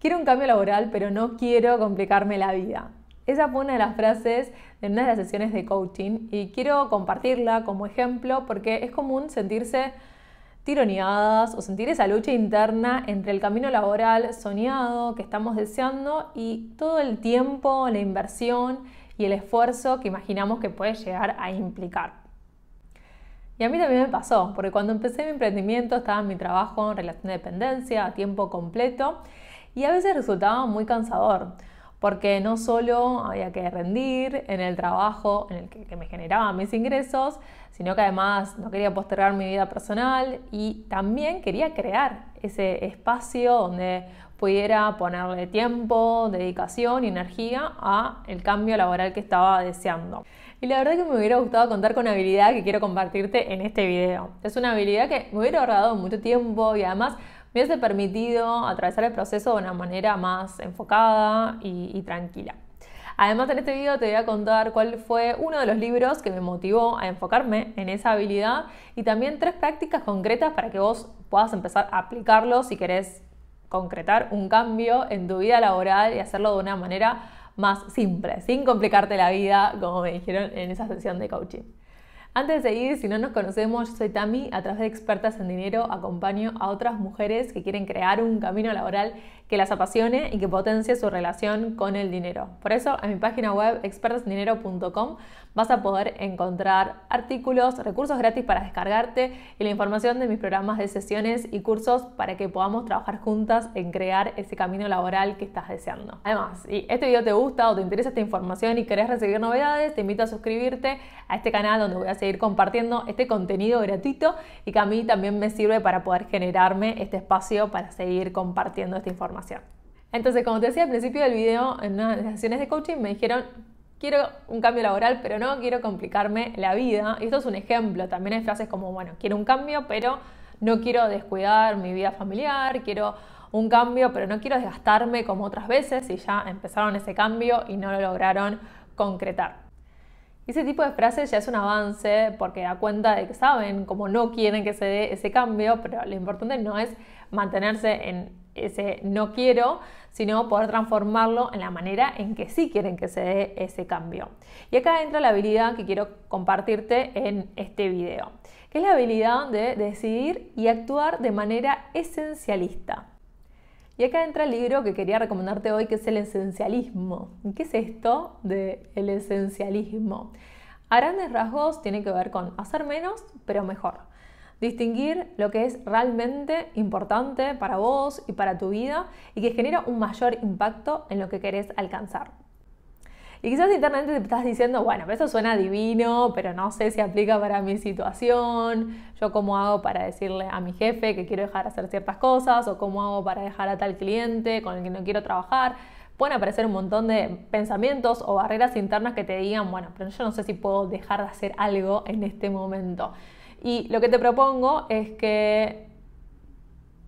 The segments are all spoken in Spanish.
Quiero un cambio laboral, pero no quiero complicarme la vida. Esa fue una de las frases de una de las sesiones de coaching y quiero compartirla como ejemplo porque es común sentirse tironeadas o sentir esa lucha interna entre el camino laboral soñado que estamos deseando y todo el tiempo, la inversión y el esfuerzo que imaginamos que puede llegar a implicar. Y a mí también me pasó, porque cuando empecé mi emprendimiento estaba en mi trabajo en relación de dependencia a tiempo completo y a veces resultaba muy cansador, porque no solo había que rendir en el trabajo en el que, me generaba mis ingresos, sino que además no quería postergar mi vida personal y también quería crear ese espacio donde pudiera ponerle tiempo, dedicación y energía a el cambio laboral que estaba deseando. Y la verdad que me hubiera gustado contar con una habilidad que quiero compartirte en este video. Es una habilidad que me hubiera ahorrado mucho tiempo y además me hubiese permitido atravesar el proceso de una manera más enfocada y, tranquila. Además, en este video te voy a contar cuál fue uno de los libros que me motivó a enfocarme en esa habilidad y también tres prácticas concretas para que vos puedas empezar a aplicarlo si querés concretar un cambio en tu vida laboral y hacerlo de una manera más simple, sin complicarte la vida, como me dijeron en esa sesión de coaching. Antes de seguir, si no nos conocemos, yo soy Tami, a través de Expertas en Dinero acompaño a otras mujeres que quieren crear un camino laboral que las apasione y que potencie su relación con el dinero. Por eso, en mi página web expertasendinero.com vas a poder encontrar artículos, recursos gratis para descargarte y la información de mis programas de sesiones y cursos para que podamos trabajar juntas en crear ese camino laboral que estás deseando. Además, si este video te gusta o te interesa esta información y querés recibir novedades, te invito a suscribirte a este canal donde voy a seguir compartiendo este contenido gratuito y que a mí también me sirve para poder generarme este espacio para seguir compartiendo esta información. Entonces, como te decía al principio del video, en una de las sesiones de coaching me dijeron, quiero un cambio laboral, pero no quiero complicarme la vida. Y esto es un ejemplo. También hay frases como, bueno, quiero un cambio, pero no quiero descuidar mi vida familiar, quiero un cambio, pero no quiero desgastarme como otras veces y ya empezaron ese cambio y no lo lograron concretar. Ese tipo de frases ya es un avance porque da cuenta de que saben cómo no quieren que se dé ese cambio, pero lo importante no es mantenerse en ese no quiero, sino poder transformarlo en la manera en que sí quieren que se dé ese cambio. Y acá entra la habilidad que quiero compartirte en este video, que es la habilidad de decidir y actuar de manera esencialista. Y acá entra el libro que quería recomendarte hoy, que es el esencialismo. ¿Qué es esto del esencialismo? A grandes rasgos tiene que ver con hacer menos, pero mejor distinguir lo que es realmente importante para vos y para tu vida y que genera un mayor impacto en lo que querés alcanzar. Y quizás internamente te estás diciendo, bueno, eso suena divino, pero no sé si aplica para mi situación, yo cómo hago para decirle a mi jefe que quiero dejar de hacer ciertas cosas, o cómo hago para dejar a tal cliente con el que no quiero trabajar. Pueden aparecer un montón de pensamientos o barreras internas que te digan, bueno, pero yo no sé si puedo dejar de hacer algo en este momento. Y lo que te propongo es que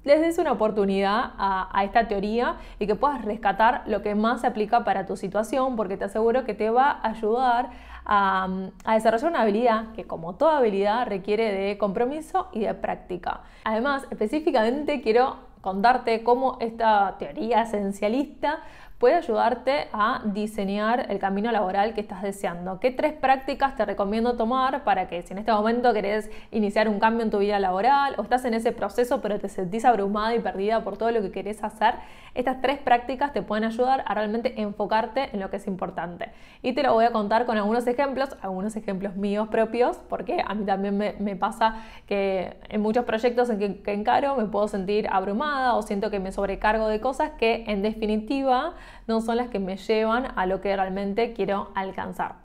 les des una oportunidad a, esta teoría y que puedas rescatar lo que más se aplica para tu situación, porque te aseguro que te va a ayudar a, desarrollar una habilidad que, como toda habilidad, requiere de compromiso y de práctica. Además, específicamente quiero contarte cómo esta teoría esencialista puede ayudarte a diseñar el camino laboral que estás deseando. ¿Qué tres prácticas te recomiendo tomar para que si en este momento querés iniciar un cambio en tu vida laboral o estás en ese proceso pero te sentís abrumada y perdida por todo lo que querés hacer? Estas tres prácticas te pueden ayudar a realmente enfocarte en lo que es importante. Y te lo voy a contar con algunos ejemplos, algunos ejemplos míos propios, porque a mí también me, pasa que en muchos proyectos en que, encaro me puedo sentir abrumada o siento que me sobrecargo de cosas que en definitiva no son las que me llevan a lo que realmente quiero alcanzar.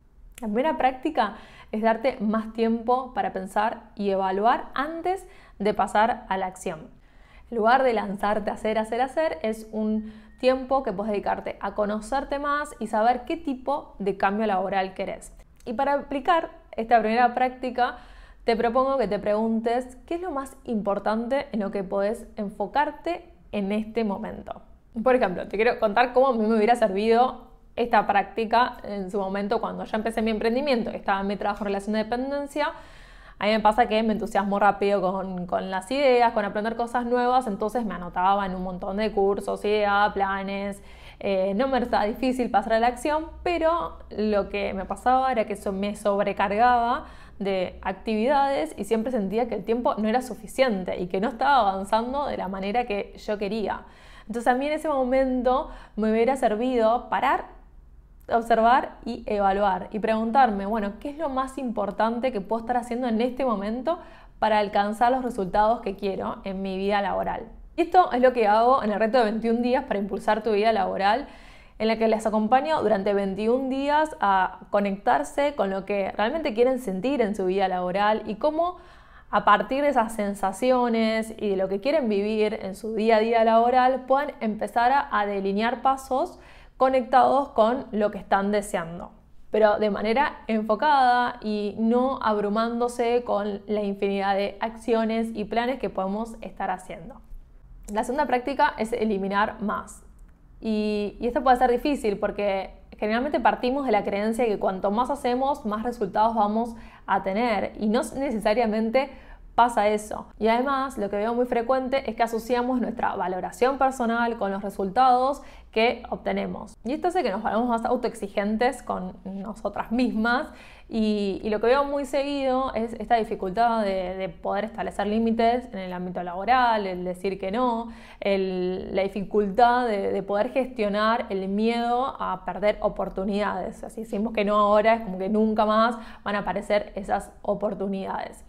La primera práctica es darte más tiempo para pensar y evaluar antes de pasar a la acción. En lugar de lanzarte a hacer, hacer, hacer, es un tiempo que puedes dedicarte a conocerte más y saber qué tipo de cambio laboral querés. Y para aplicar esta primera práctica, te propongo que te preguntes qué es lo más importante en lo que puedes enfocarte en este momento. Por ejemplo, te quiero contar cómo a mí me hubiera servido esta práctica en su momento cuando ya empecé mi emprendimiento, estaba en mi trabajo en relación de dependencia. A mí me pasa que me entusiasmo rápido con, las ideas, con aprender cosas nuevas, entonces me anotaba en un montón de cursos, ideas, planes. Eh, no me era difícil pasar a la acción, pero lo que me pasaba era que eso me sobrecargaba de actividades y siempre sentía que el tiempo no era suficiente y que no estaba avanzando de la manera que yo quería. Entonces a mí en ese momento me hubiera servido parar, observar y evaluar y preguntarme, bueno, ¿qué es lo más importante que puedo estar haciendo en este momento para alcanzar los resultados que quiero en mi vida laboral? Y esto es lo que hago en el reto de 21 días para impulsar tu vida laboral en la que les acompaño durante 21 días a conectarse con lo que realmente quieren sentir en su vida laboral y cómo a partir de esas sensaciones y de lo que quieren vivir en su día a día laboral puedan empezar a, delinear pasos conectados con lo que están deseando pero de manera enfocada y no abrumándose con la infinidad de acciones y planes que podemos estar haciendo. La segunda práctica es eliminar más. Y, esto puede ser difícil porque generalmente partimos de la creencia que cuanto más hacemos, más resultados vamos a tener. Y no necesariamente pasa eso. Y además, lo que veo muy frecuente es que asociamos nuestra valoración personal con los resultados que obtenemos. Y esto hace que nos volvamos más autoexigentes con nosotras mismas y, lo que veo muy seguido es esta dificultad de, poder establecer límites en el ámbito laboral, el decir que no, la dificultad de, poder gestionar el miedo a perder oportunidades. Así decimos que no ahora, es como que nunca más van a aparecer esas oportunidades.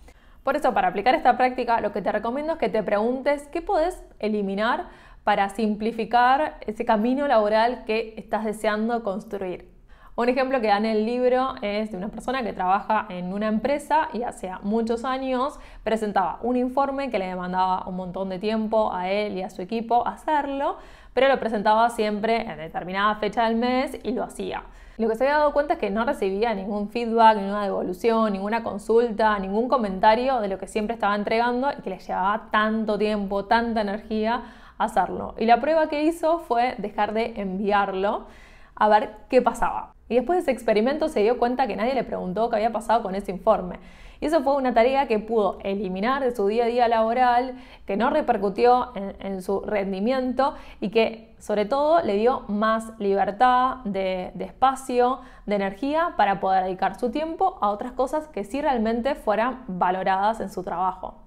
Por eso, para aplicar esta práctica, lo que te recomiendo es que te preguntes qué podés eliminar para simplificar ese camino laboral que estás deseando construir. Un ejemplo que da en el libro es de una persona que trabaja en una empresa y hace muchos años presentaba un informe que le demandaba un montón de tiempo a él y a su equipo hacerlo, pero lo presentaba siempre en determinada fecha del mes y lo hacía. Lo que se había dado cuenta es que no recibía ningún feedback, ninguna devolución, ninguna consulta, ningún comentario de lo que siempre estaba entregando y que le llevaba tanto tiempo, tanta energía hacerlo. Y la prueba que hizo fue dejar de enviarlo a ver qué pasaba. Y después de ese experimento se dio cuenta que nadie le preguntó qué había pasado con ese informe. Y eso fue una tarea que pudo eliminar de su día a día laboral, que no repercutió en, su rendimiento y que sobre todo le dio más libertad de, de, espacio, de energía para poder dedicar su tiempo a otras cosas que sí realmente fueran valoradas en su trabajo.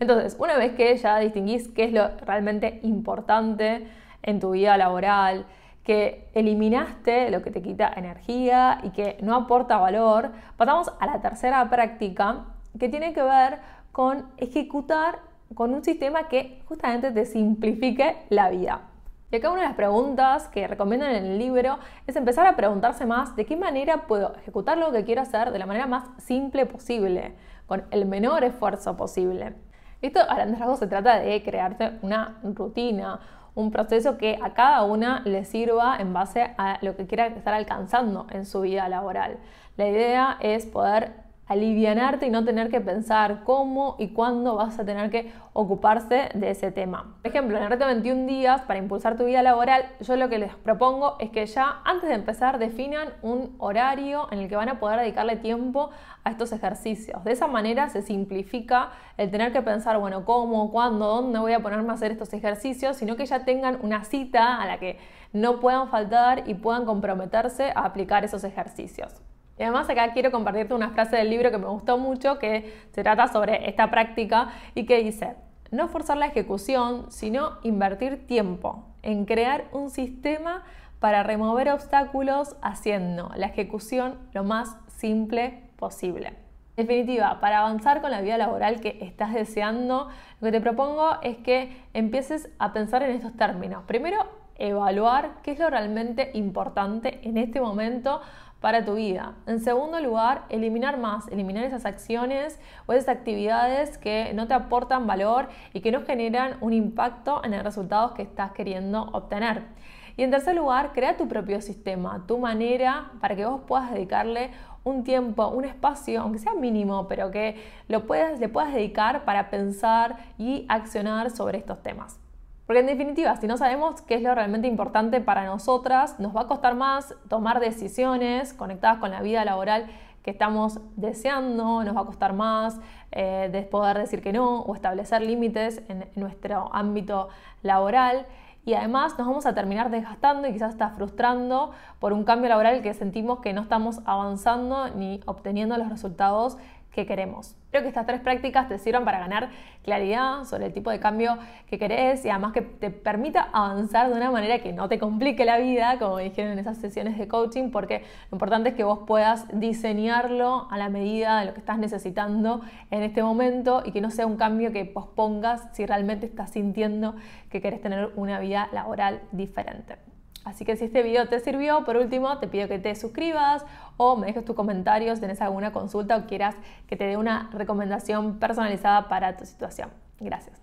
Entonces, una vez que ya distinguís qué es lo realmente importante en tu vida laboral, que eliminaste lo que te quita energía y que no aporta valor, pasamos a la tercera práctica que tiene que ver con ejecutar con un sistema que justamente te simplifique la vida. Y acá una de las preguntas que recomiendan en el libro es empezar a preguntarse más de qué manera puedo ejecutar lo que quiero hacer de la manera más simple posible, con el menor esfuerzo posible. Esto a grandes rasgos se trata de crearte una rutina, un proceso que a cada una le sirva en base a lo que quiera estar alcanzando en su vida laboral. La idea es poder alivianarte y no tener que pensar cómo y cuándo vas a tener que ocuparse de ese tema. Por ejemplo, en el reto 21 días para impulsar tu vida laboral, yo lo que les propongo es que ya antes de empezar definan un horario en el que van a poder dedicarle tiempo a estos ejercicios. De esa manera se simplifica el tener que pensar, bueno, cómo, cuándo, dónde voy a ponerme a hacer estos ejercicios, sino que ya tengan una cita a la que no puedan faltar y puedan comprometerse a aplicar esos ejercicios. Y además acá quiero compartirte una frase del libro que me gustó mucho, que se trata sobre esta práctica y que dice, no forzar la ejecución, sino invertir tiempo en crear un sistema para remover obstáculos haciendo la ejecución lo más simple posible. En definitiva, para avanzar con la vida laboral que estás deseando, lo que te propongo es que empieces a pensar en estos términos. Primero, evaluar qué es lo realmente importante en este momento para tu vida. En segundo lugar, eliminar más, eliminar esas acciones o esas actividades que no te aportan valor y que no generan un impacto en el resultado que estás queriendo obtener. Y en tercer lugar, crea tu propio sistema, tu manera para que vos puedas dedicarle un tiempo, un espacio, aunque sea mínimo, pero que lo puedas, le puedas dedicar para pensar y accionar sobre estos temas. Porque en definitiva, si no sabemos qué es lo realmente importante para nosotras, nos va a costar más tomar decisiones conectadas con la vida laboral que estamos deseando, nos va a costar más eh, de poder decir que no o establecer límites en, en nuestro ámbito laboral. Y además nos vamos a terminar desgastando y quizás hasta frustrando por un cambio laboral que sentimos que no estamos avanzando ni obteniendo los resultados que queremos. Espero que estas tres prácticas te sirvan para ganar claridad sobre el tipo de cambio que querés y además que te permita avanzar de una manera que no te complique la vida, como dijeron en esas sesiones de coaching, porque lo importante es que vos puedas diseñarlo a la medida de lo que estás necesitando en este momento y que no sea un cambio que pospongas si realmente estás sintiendo que querés tener una vida laboral diferente. Así que si este video te sirvió, por último, te pido que te suscribas o me dejes tus comentarios, si tenés alguna consulta o quieras que te dé una recomendación personalizada para tu situación. Gracias.